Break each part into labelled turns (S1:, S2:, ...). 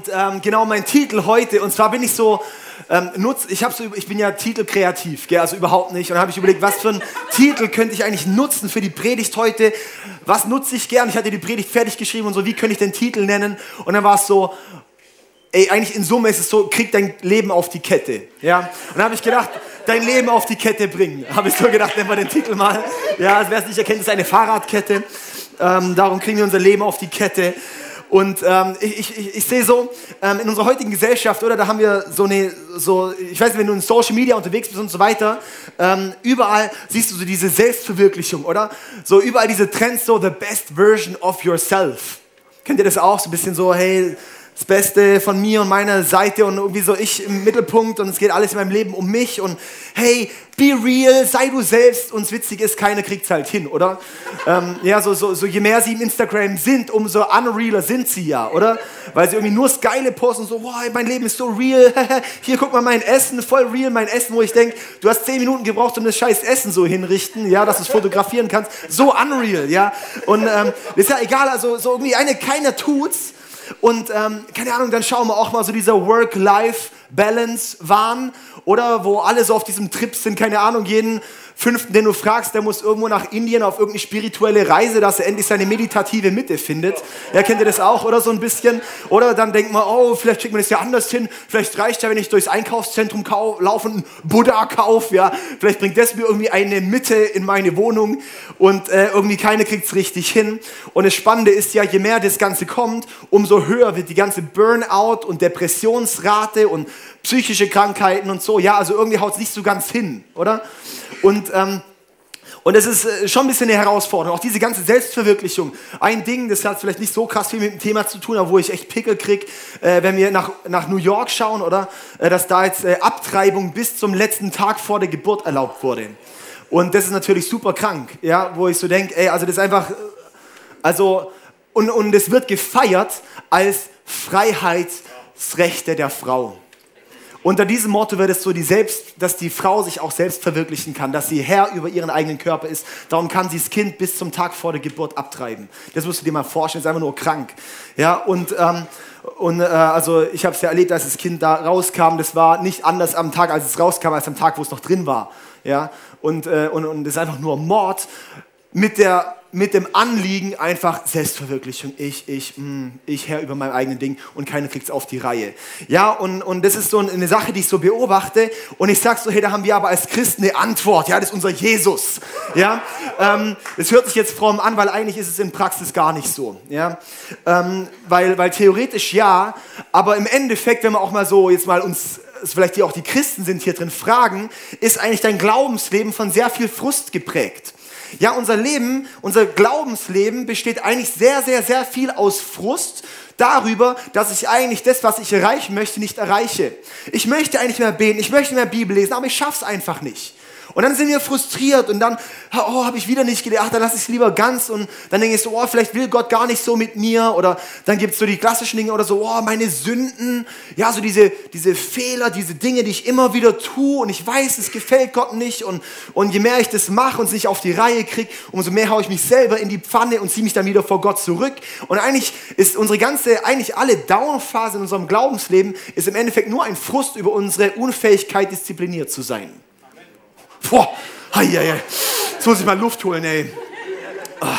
S1: Und ähm, genau mein Titel heute, und zwar bin ich so, ähm, nutz, ich, hab so, ich bin ja titelkreativ, gell, also überhaupt nicht. Und dann habe ich überlegt, was für einen Titel könnte ich eigentlich nutzen für die Predigt heute? Was nutze ich gern? Ich hatte die Predigt fertig geschrieben und so, wie könnte ich den Titel nennen? Und dann war es so, ey, eigentlich in Summe ist es so, krieg dein Leben auf die Kette. Ja? Und dann habe ich gedacht, dein Leben auf die Kette bringen. Habe ich so gedacht, nennen wir den Titel mal. Ja, also wer es nicht erkennt, ist eine Fahrradkette. Ähm, darum kriegen wir unser Leben auf die Kette. Und ähm, ich, ich, ich sehe so, ähm, in unserer heutigen Gesellschaft, oder, da haben wir so eine, so, ich weiß nicht, wenn du in Social Media unterwegs bist und so weiter, ähm, überall siehst du so diese Selbstverwirklichung, oder? So überall diese Trends, so the best version of yourself. Kennt ihr das auch? So ein bisschen so, hey, das Beste von mir und meiner Seite und irgendwie so ich im Mittelpunkt und es geht alles in meinem Leben um mich und hey, be real, sei du selbst und witzig ist, keiner kriegt es halt hin, oder? ähm, ja, so, so, so je mehr sie im Instagram sind, umso unrealer sind sie ja, oder? Weil sie irgendwie nur das Geile posten, so, wow, mein Leben ist so real, hier guck mal mein Essen, voll real mein Essen, wo ich denke, du hast zehn Minuten gebraucht, um das scheiß Essen so hinrichten, ja, dass du es fotografieren kannst, so unreal, ja? Und ähm, ist ja egal, also so irgendwie eine, keiner tut's, und ähm, keine Ahnung, dann schauen wir auch mal so dieser Work-Life-Balance-Wahn, oder wo alle so auf diesem Trip sind, keine Ahnung, jeden Fünften, den du fragst, der muss irgendwo nach Indien auf irgendeine spirituelle Reise, dass er endlich seine meditative Mitte findet. Ja, kennt ihr das auch, oder so ein bisschen? Oder dann denkt man, oh, vielleicht kriegt man das ja anders hin. Vielleicht reicht ja, wenn ich durchs Einkaufszentrum laufe und einen Buddha kaufe. Ja, vielleicht bringt das mir irgendwie eine Mitte in meine Wohnung und äh, irgendwie keiner kriegt es richtig hin. Und das Spannende ist ja, je mehr das Ganze kommt, umso höher wird die ganze Burnout und Depressionsrate und psychische Krankheiten und so. Ja, also irgendwie haut es nicht so ganz hin, oder? Und, ähm, und es ist äh, schon ein bisschen eine Herausforderung. Auch diese ganze Selbstverwirklichung. Ein Ding, das hat vielleicht nicht so krass viel mit dem Thema zu tun, aber wo ich echt Pickel kriege, äh, wenn wir nach, nach New York schauen, oder? Äh, dass da jetzt äh, Abtreibung bis zum letzten Tag vor der Geburt erlaubt wurde. Und das ist natürlich super krank, ja, wo ich so denke, ey, also das ist einfach, äh, also, und, und es wird gefeiert als Freiheitsrechte der Frau. Unter diesem Motto wird es so, die selbst, dass die Frau sich auch selbst verwirklichen kann, dass sie Herr über ihren eigenen Körper ist. Darum kann sie das Kind bis zum Tag vor der Geburt abtreiben. Das musst du dir mal vorstellen, ist einfach nur krank. Ja, und, ähm, und äh, also ich habe es ja erlebt, als das Kind da rauskam. Das war nicht anders am Tag, als es rauskam, als am Tag, wo es noch drin war. Ja, und, äh, und, und das ist einfach nur Mord mit der mit dem Anliegen einfach Selbstverwirklichung. Ich, ich, mh, mm, ich Herr über mein eigenes Ding und keiner kriegt es auf die Reihe. Ja, und, und das ist so eine Sache, die ich so beobachte. Und ich sag so, hey, da haben wir aber als Christen eine Antwort. Ja, das ist unser Jesus. Ja, ähm, das hört sich jetzt fromm an, weil eigentlich ist es in Praxis gar nicht so. Ja, ähm, weil, weil theoretisch ja, aber im Endeffekt, wenn wir auch mal so jetzt mal uns vielleicht die auch die Christen sind hier drin fragen, ist eigentlich dein Glaubensleben von sehr viel Frust geprägt. Ja, unser Leben, unser Glaubensleben besteht eigentlich sehr, sehr, sehr viel aus Frust darüber, dass ich eigentlich das, was ich erreichen möchte, nicht erreiche. Ich möchte eigentlich mehr beten, ich möchte mehr Bibel lesen, aber ich schaff's einfach nicht. Und dann sind wir frustriert und dann, oh, habe ich wieder nicht gedacht, dann lasse ich es lieber ganz und dann denke ich so, oh, vielleicht will Gott gar nicht so mit mir oder dann gibt es so die klassischen Dinge oder so, oh, meine Sünden, ja, so diese, diese Fehler, diese Dinge, die ich immer wieder tue und ich weiß, es gefällt Gott nicht und, und je mehr ich das mache und es nicht auf die Reihe kriege, umso mehr haue ich mich selber in die Pfanne und ziehe mich dann wieder vor Gott zurück und eigentlich ist unsere ganze, eigentlich alle Downphase in unserem Glaubensleben ist im Endeffekt nur ein Frust über unsere Unfähigkeit, diszipliniert zu sein. Boah, hei, hei. Jetzt muss ich mal Luft holen, ey. Ah.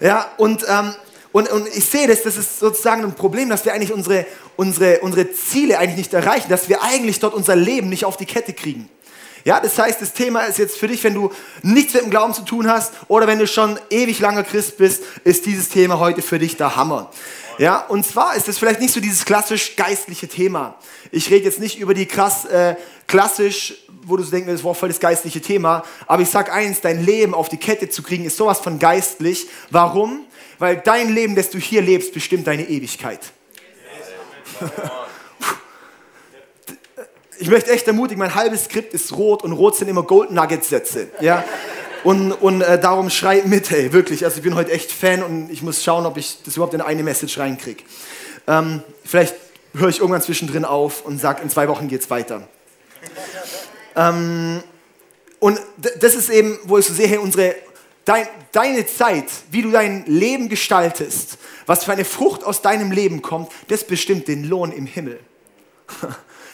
S1: Ja, und, ähm, und, und ich sehe das, das ist sozusagen ein Problem, dass wir eigentlich unsere, unsere, unsere Ziele eigentlich nicht erreichen, dass wir eigentlich dort unser Leben nicht auf die Kette kriegen. Ja, das heißt, das Thema ist jetzt für dich, wenn du nichts mit dem Glauben zu tun hast oder wenn du schon ewig langer Christ bist, ist dieses Thema heute für dich der Hammer. Ja, und zwar ist es vielleicht nicht so dieses klassisch geistliche Thema. Ich rede jetzt nicht über die krass äh, klassisch, wo du so denkst, das war voll das geistliche Thema, aber ich sag eins, dein Leben auf die Kette zu kriegen, ist sowas von geistlich. Warum? Weil dein Leben, das du hier lebst, bestimmt deine Ewigkeit. ich möchte echt ermutigen, mein halbes Skript ist rot und rot sind immer Gold Nuggets Sätze. Ja? Und, und äh, darum schrei mit, ey, wirklich. Also ich bin heute echt Fan und ich muss schauen, ob ich das überhaupt in eine Message reinkriege. Ähm, vielleicht höre ich irgendwann zwischendrin auf und sage, in zwei Wochen geht es weiter. Ähm, und das ist eben, wo ich so sehe, unsere, dein, deine Zeit, wie du dein Leben gestaltest, was für eine Frucht aus deinem Leben kommt, das bestimmt den Lohn im Himmel.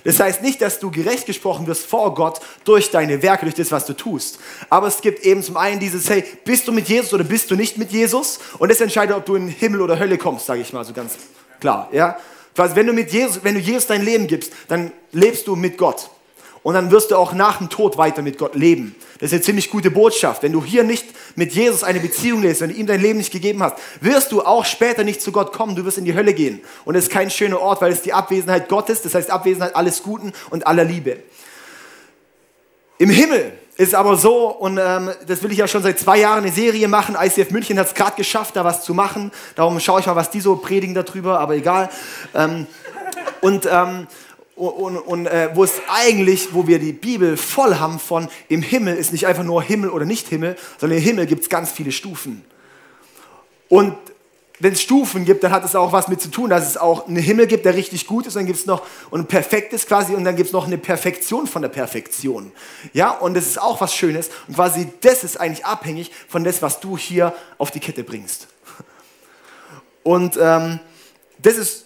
S1: Das heißt nicht, dass du gerecht gesprochen wirst vor Gott durch deine Werke, durch das, was du tust. Aber es gibt eben zum einen dieses, hey, bist du mit Jesus oder bist du nicht mit Jesus? Und das entscheidet, ob du in Himmel oder Hölle kommst, sage ich mal so ganz klar. Ja? Wenn du mit Jesus, wenn du Jesus dein Leben gibst, dann lebst du mit Gott. Und dann wirst du auch nach dem Tod weiter mit Gott leben. Das ist eine ziemlich gute Botschaft. Wenn du hier nicht mit Jesus eine Beziehung lebst, wenn du ihm dein Leben nicht gegeben hast, wirst du auch später nicht zu Gott kommen. Du wirst in die Hölle gehen. Und es ist kein schöner Ort, weil es die Abwesenheit Gottes, das heißt Abwesenheit alles Guten und aller Liebe. Im Himmel ist aber so, und ähm, das will ich ja schon seit zwei Jahren eine Serie machen. ICF München hat es gerade geschafft, da was zu machen. Darum schaue ich mal, was die so predigen darüber, aber egal. Ähm, und ähm, und, und äh, wo es eigentlich, wo wir die Bibel voll haben von im Himmel ist nicht einfach nur Himmel oder nicht Himmel, sondern im Himmel gibt es ganz viele Stufen. Und wenn es Stufen gibt, dann hat es auch was mit zu tun, dass es auch einen Himmel gibt, der richtig gut ist, und dann gibt es noch und perfekt ist quasi, und dann gibt es noch eine Perfektion von der Perfektion. Ja, und das ist auch was Schönes. Und quasi das ist eigentlich abhängig von das, was du hier auf die Kette bringst. Und ähm, das ist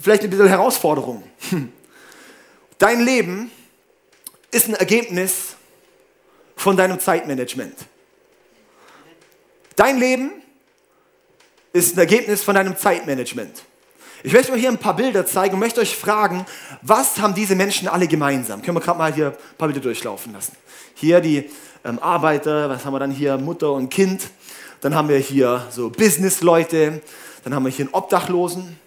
S1: vielleicht ein bisschen Herausforderung. Dein Leben ist ein Ergebnis von deinem Zeitmanagement. Dein Leben ist ein Ergebnis von deinem Zeitmanagement. Ich möchte euch hier ein paar Bilder zeigen und möchte euch fragen, was haben diese Menschen alle gemeinsam? Können wir gerade mal hier ein paar Bilder durchlaufen lassen. Hier die ähm, Arbeiter, was haben wir dann hier? Mutter und Kind. Dann haben wir hier so Business-Leute. Dann haben wir hier einen Obdachlosen.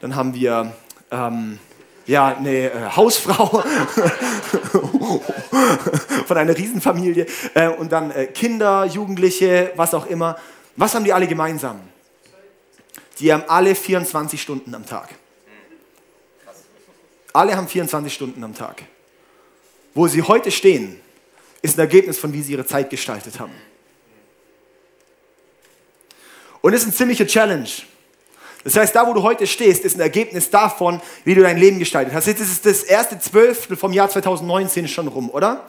S1: Dann haben wir ähm, ja, eine äh, Hausfrau von einer Riesenfamilie äh, und dann äh, Kinder, Jugendliche, was auch immer. Was haben die alle gemeinsam? Die haben alle 24 Stunden am Tag. Alle haben 24 Stunden am Tag. Wo sie heute stehen, ist ein Ergebnis von, wie sie ihre Zeit gestaltet haben. Und es ist ein ziemlicher Challenge. Das heißt, da, wo du heute stehst, ist ein Ergebnis davon, wie du dein Leben gestaltet hast. Jetzt ist das erste Zwölftel vom Jahr 2019 schon rum, oder?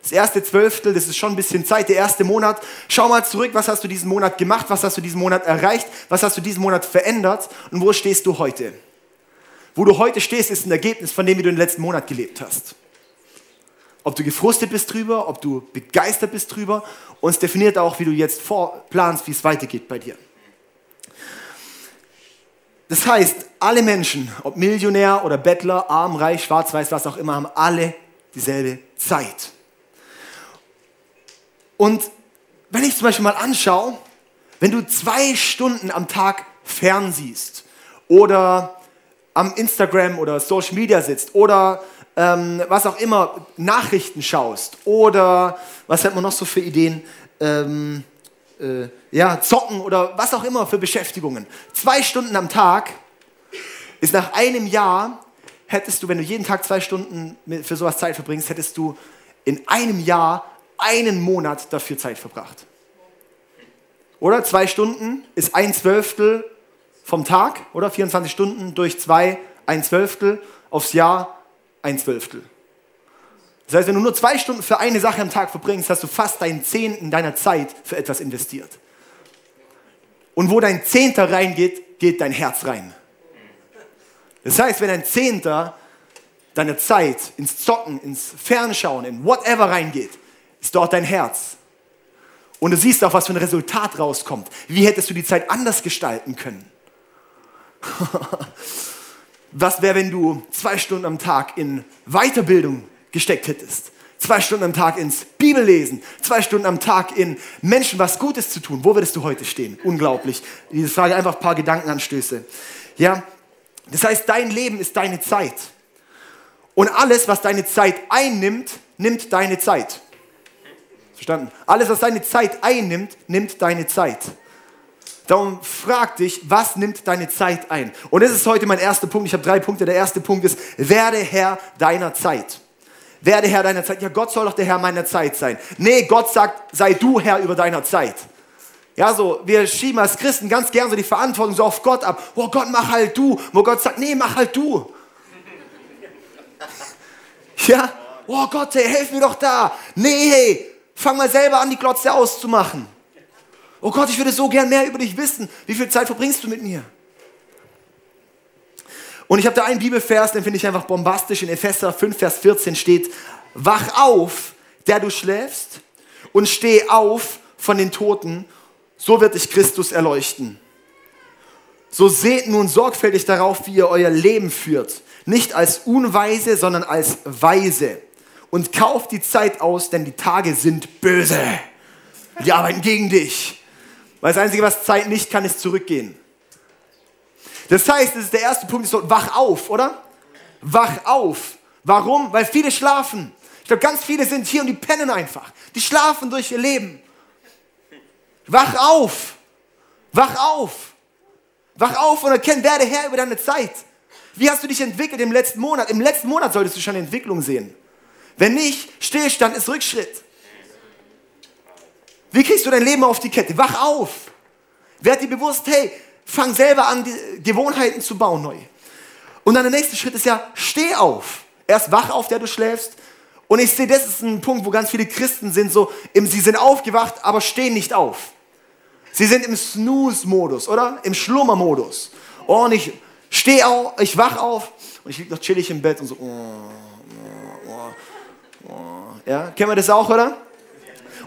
S1: Das erste Zwölftel, das ist schon ein bisschen Zeit, der erste Monat. Schau mal zurück, was hast du diesen Monat gemacht, was hast du diesen Monat erreicht, was hast du diesen Monat verändert und wo stehst du heute? Wo du heute stehst, ist ein Ergebnis von dem, wie du den letzten Monat gelebt hast. Ob du gefrustet bist drüber, ob du begeistert bist drüber und es definiert auch, wie du jetzt vorplanst, wie es weitergeht bei dir. Das heißt, alle Menschen, ob Millionär oder Bettler, arm, reich, schwarz, weiß, was auch immer, haben alle dieselbe Zeit. Und wenn ich zum Beispiel mal anschaue, wenn du zwei Stunden am Tag fernsiehst oder am Instagram oder Social Media sitzt oder ähm, was auch immer, Nachrichten schaust oder was hat man noch so für Ideen? Ähm, äh, ja, zocken oder was auch immer für Beschäftigungen. Zwei Stunden am Tag ist nach einem Jahr, hättest du, wenn du jeden Tag zwei Stunden für sowas Zeit verbringst, hättest du in einem Jahr einen Monat dafür Zeit verbracht. Oder zwei Stunden ist ein Zwölftel vom Tag, oder 24 Stunden durch zwei, ein Zwölftel, aufs Jahr ein Zwölftel. Das heißt, wenn du nur zwei Stunden für eine Sache am Tag verbringst, hast du fast deinen Zehnten deiner Zeit für etwas investiert. Und wo dein Zehnter reingeht, geht dein Herz rein. Das heißt, wenn ein Zehnter deiner Zeit ins Zocken, ins Fernschauen, in whatever reingeht, ist dort dein Herz. Und du siehst auch, was für ein Resultat rauskommt. Wie hättest du die Zeit anders gestalten können? was wäre, wenn du zwei Stunden am Tag in Weiterbildung gesteckt hättest. Zwei Stunden am Tag ins Bibellesen, zwei Stunden am Tag in Menschen was Gutes zu tun. Wo würdest du heute stehen? Unglaublich. Diese Frage einfach ein paar Gedankenanstöße. Ja, das heißt, dein Leben ist deine Zeit. Und alles, was deine Zeit einnimmt, nimmt deine Zeit. Verstanden? Alles, was deine Zeit einnimmt, nimmt deine Zeit. Darum frag dich, was nimmt deine Zeit ein? Und das ist heute mein erster Punkt. Ich habe drei Punkte. Der erste Punkt ist, werde Herr deiner Zeit. Werde Herr deiner Zeit. Ja, Gott soll doch der Herr meiner Zeit sein. Nee, Gott sagt, sei du Herr über deiner Zeit. Ja, so, wir schieben als Christen ganz gern so die Verantwortung so auf Gott ab. Oh Gott, mach halt du. Wo Gott sagt, nee, mach halt du. Ja, oh Gott, hey, helf mir doch da. Nee, hey, Fang mal selber an, die Glotze auszumachen. Oh Gott, ich würde so gern mehr über dich wissen. Wie viel Zeit verbringst du mit mir? Und ich habe da einen Bibelvers, den finde ich einfach bombastisch. In Epheser 5, Vers 14 steht, wach auf, der du schläfst, und steh auf von den Toten, so wird dich Christus erleuchten. So seht nun sorgfältig darauf, wie ihr euer Leben führt, nicht als Unweise, sondern als Weise. Und kauft die Zeit aus, denn die Tage sind böse. Die arbeiten gegen dich. Weil das Einzige, was Zeit nicht kann, ist zurückgehen. Das heißt, das ist der erste Punkt, ist so, wach auf, oder? Wach auf. Warum? Weil viele schlafen. Ich glaube, ganz viele sind hier und die pennen einfach. Die schlafen durch ihr Leben. Wach auf. Wach auf. Wach auf und erkenn, werde Herr über deine Zeit. Wie hast du dich entwickelt im letzten Monat? Im letzten Monat solltest du schon Entwicklung sehen. Wenn nicht, Stillstand ist Rückschritt. Wie kriegst du dein Leben auf die Kette? Wach auf. Werd dir bewusst, hey, fang selber an, Gewohnheiten zu bauen neu. Und dann der nächste Schritt ist ja, steh auf. Erst wach auf, der du schläfst. Und ich sehe, das ist ein Punkt, wo ganz viele Christen sind so, sie sind aufgewacht, aber stehen nicht auf. Sie sind im Snooze-Modus, oder? Im Schlummer-Modus. Oh, und ich stehe auf, ich wach auf und ich liege noch chillig im Bett und so. Oh, oh, oh, oh. ja, kennen wir das auch, oder?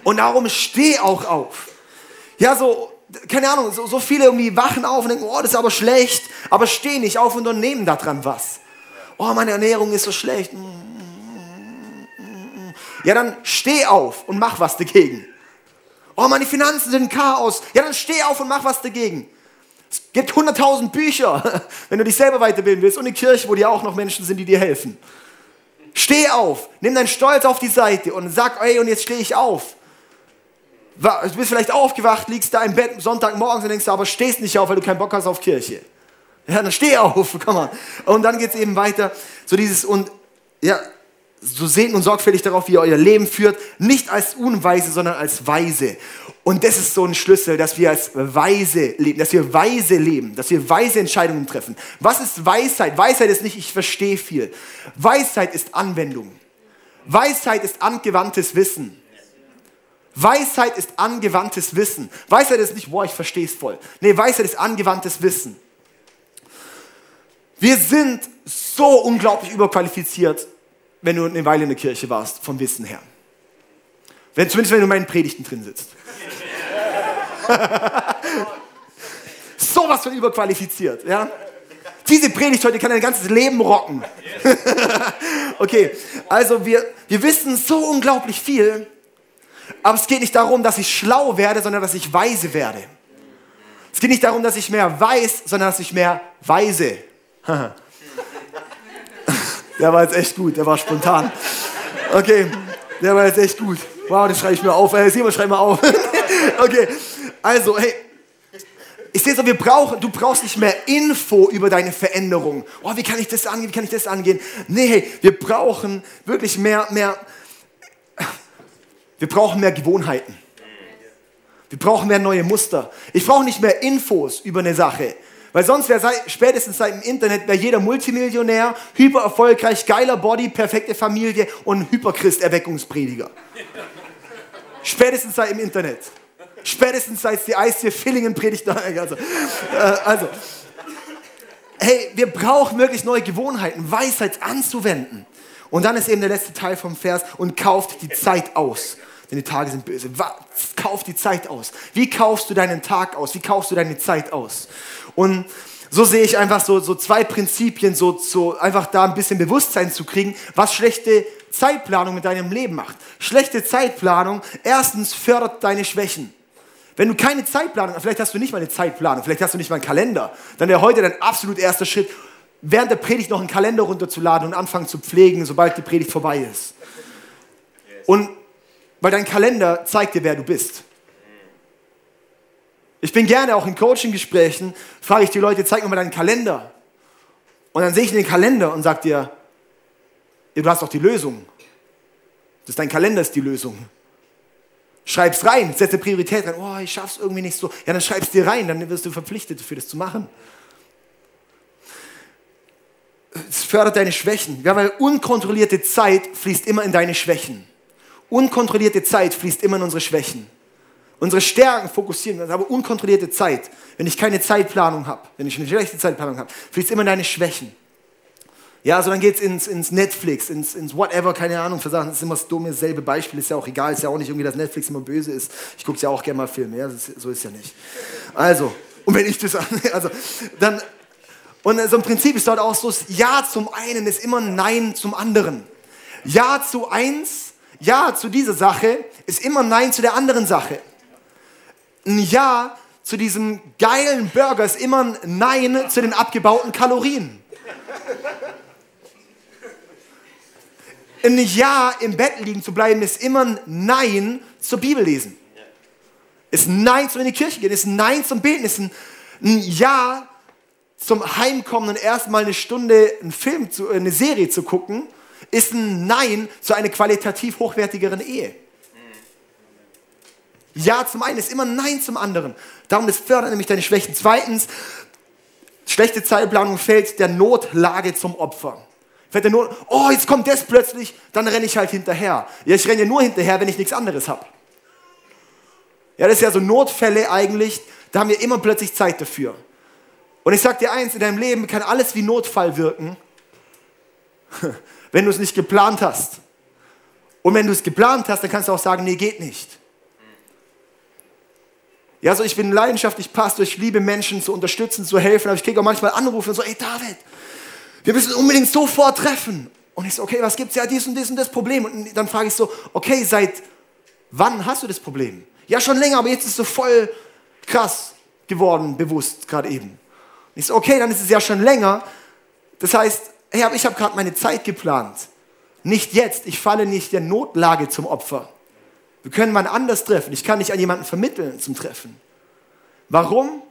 S1: Und darum steh auch auf. Ja, so, keine Ahnung, so, so viele irgendwie wachen auf und denken, oh, das ist aber schlecht, aber stehen nicht auf und nehmen daran was. Oh, meine Ernährung ist so schlecht. Ja, dann steh auf und mach was dagegen. Oh, meine Finanzen sind Chaos. Ja, dann steh auf und mach was dagegen. Es gibt 100.000 Bücher, wenn du dich selber weiterbilden willst und eine Kirche, wo dir auch noch Menschen sind, die dir helfen. Steh auf, nimm deinen Stolz auf die Seite und sag, ey, und jetzt stehe ich auf. Du bist vielleicht aufgewacht, liegst da im Bett Sonntagmorgens und denkst, aber stehst nicht auf, weil du keinen Bock hast auf Kirche. Ja, dann steh auf, komm mal. Und dann geht es eben weiter, so dieses, und ja, so seht und sorgfältig darauf, wie ihr euer Leben führt, nicht als Unweise, sondern als Weise. Und das ist so ein Schlüssel, dass wir als Weise leben, dass wir weise leben, dass wir weise Entscheidungen treffen. Was ist Weisheit? Weisheit ist nicht, ich verstehe viel. Weisheit ist Anwendung. Weisheit ist angewandtes Wissen. Weisheit ist angewandtes Wissen. Weisheit ist nicht, boah, ich verstehe es voll. Nee, Weisheit ist angewandtes Wissen. Wir sind so unglaublich überqualifiziert, wenn du eine Weile in der Kirche warst, vom Wissen her. Wenn, zumindest wenn du in meinen Predigten drin sitzt. so was von überqualifiziert, ja? Diese Predigt heute kann dein ganzes Leben rocken. okay, also wir, wir wissen so unglaublich viel, aber es geht nicht darum, dass ich schlau werde, sondern dass ich weise werde. Es geht nicht darum, dass ich mehr weiß, sondern dass ich mehr weise. der war jetzt echt gut, der war spontan. Okay, der war jetzt echt gut. Wow, das schreibe ich mir auf. Hey, Simon, schreib mal auf. okay, also, hey, ich sehe so, wir brauchen, du brauchst nicht mehr Info über deine Veränderung. Oh, wie kann ich das angehen? Wie kann ich das angehen? Nee, hey, wir brauchen wirklich mehr, mehr, wir brauchen mehr Gewohnheiten. Wir brauchen mehr neue Muster. Ich brauche nicht mehr Infos über eine Sache. Weil sonst wäre spätestens seit dem Internet wäre jeder Multimillionär, hyper erfolgreich, geiler Body, perfekte Familie und Hyperchrist-Erweckungsprediger. spätestens seit dem Internet. Spätestens seit die Eis Fillingen predigt. Also, äh, also, hey, wir brauchen wirklich neue Gewohnheiten, Weisheit anzuwenden. Und dann ist eben der letzte Teil vom Vers und kauft die Zeit aus denn die Tage sind böse. Kauf die Zeit aus. Wie kaufst du deinen Tag aus? Wie kaufst du deine Zeit aus? Und so sehe ich einfach so, so zwei Prinzipien, so, so einfach da ein bisschen Bewusstsein zu kriegen, was schlechte Zeitplanung mit deinem Leben macht. Schlechte Zeitplanung, erstens fördert deine Schwächen. Wenn du keine Zeitplanung, vielleicht hast du nicht mal eine Zeitplanung, vielleicht hast du nicht mal einen Kalender, dann wäre heute dein absolut erster Schritt, während der Predigt noch einen Kalender runterzuladen und anfangen zu pflegen, sobald die Predigt vorbei ist. Und weil dein Kalender zeigt dir, wer du bist. Ich bin gerne auch in Coaching-Gesprächen, frage ich die Leute, zeig mir mal deinen Kalender. Und dann sehe ich den Kalender und sage dir, du hast doch die Lösung. Das dein Kalender ist die Lösung. Schreib's rein, setze Priorität rein. Oh, ich schaff's irgendwie nicht so. Ja, dann schreib's dir rein, dann wirst du verpflichtet, dafür das zu machen. Es fördert deine Schwächen. Ja, weil unkontrollierte Zeit fließt immer in deine Schwächen. Unkontrollierte Zeit fließt immer in unsere Schwächen. Unsere Stärken fokussieren wir, aber unkontrollierte Zeit, wenn ich keine Zeitplanung habe, wenn ich eine schlechte Zeitplanung habe, fließt immer in deine Schwächen. Ja, also dann geht es ins, ins Netflix, ins, ins whatever, keine Ahnung, für Sachen. Das ist immer das dumme, selbe Beispiel, ist ja auch egal, ist ja auch nicht irgendwie, dass Netflix immer böse ist. Ich gucke ja auch gerne mal Filme, ja, ist, so ist ja nicht. Also, und wenn ich das, also, dann, und so im Prinzip ist dort auch so, Ja zum einen ist immer Nein zum anderen. Ja zu eins, Ja zu dieser Sache ist immer Nein zu der anderen Sache. Ein Ja zu diesem geilen Burger ist immer ein Nein zu den abgebauten Kalorien. ein Ja im Bett liegen zu bleiben, ist immer ein Nein zur Bibel lesen. Ist ein Nein zum in die Kirche gehen, ist ein Nein zum Beten, ist ein Ja zum Heimkommen und erstmal eine Stunde einen Film, zu, eine Serie zu gucken, ist ein Nein zu einer qualitativ hochwertigeren Ehe. Ja zum einen ist immer Nein zum anderen. Darum das fördert nämlich deine Schwächen. Zweitens, schlechte Zeitplanung fällt der Notlage zum Opfer. Fällt er nur, oh, jetzt kommt das plötzlich, dann renne ich halt hinterher. Ja, ich renne ja nur hinterher, wenn ich nichts anderes habe. Ja, das ist ja so Notfälle eigentlich, da haben wir immer plötzlich Zeit dafür. Und ich sage dir eins, in deinem Leben kann alles wie Notfall wirken, wenn du es nicht geplant hast. Und wenn du es geplant hast, dann kannst du auch sagen, nee, geht nicht. Ja, so ich bin leidenschaftlich Pastor, ich liebe Menschen zu unterstützen, zu helfen, aber ich kriege auch manchmal Anrufe und so, ey David, wir müssen unbedingt sofort treffen. Und ich so, okay, was gibt's? Ja, dies und dies und das Problem. Und dann frage ich so, okay, seit wann hast du das Problem? Ja, schon länger, aber jetzt ist es so voll krass geworden, bewusst, gerade eben. Und ich so, okay, dann ist es ja schon länger. Das heißt, hey, ich habe gerade meine Zeit geplant. Nicht jetzt, ich falle nicht der Notlage zum Opfer. Wir können mal anders treffen. Ich kann nicht an jemanden vermitteln zum Treffen. Warum?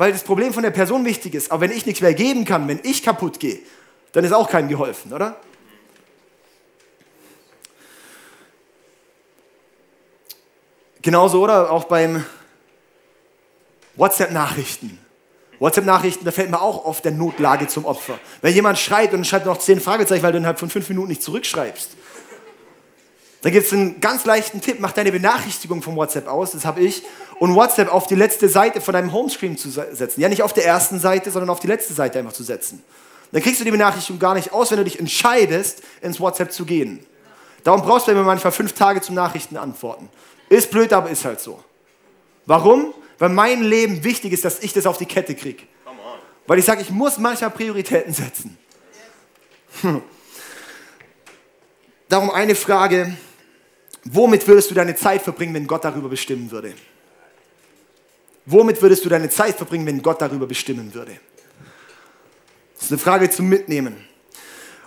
S1: weil das Problem von der Person wichtig ist. Aber wenn ich nichts mehr geben kann, wenn ich kaputt gehe, dann ist auch keinem geholfen, oder? Genauso, oder? Auch beim WhatsApp-Nachrichten. WhatsApp-Nachrichten, da fällt mir auch oft der Notlage zum Opfer. Wenn jemand schreit und schreibt noch zehn Fragezeichen, weil du innerhalb von fünf Minuten nicht zurückschreibst. Da gibt es einen ganz leichten Tipp, mach deine Benachrichtigung vom WhatsApp aus, das habe ich, und WhatsApp auf die letzte Seite von deinem Homescreen zu setzen. Ja, nicht auf der ersten Seite, sondern auf die letzte Seite einfach zu setzen. Dann kriegst du die Benachrichtigung gar nicht aus, wenn du dich entscheidest, ins WhatsApp zu gehen. Darum brauchst du immer manchmal fünf Tage zum Nachrichten antworten. Ist blöd, aber ist halt so. Warum? Weil mein Leben wichtig ist, dass ich das auf die Kette kriege. Weil ich sage, ich muss manchmal Prioritäten setzen. Hm. Darum eine Frage, Womit würdest du deine Zeit verbringen, wenn Gott darüber bestimmen würde? Womit würdest du deine Zeit verbringen, wenn Gott darüber bestimmen würde? Das ist eine Frage zum Mitnehmen.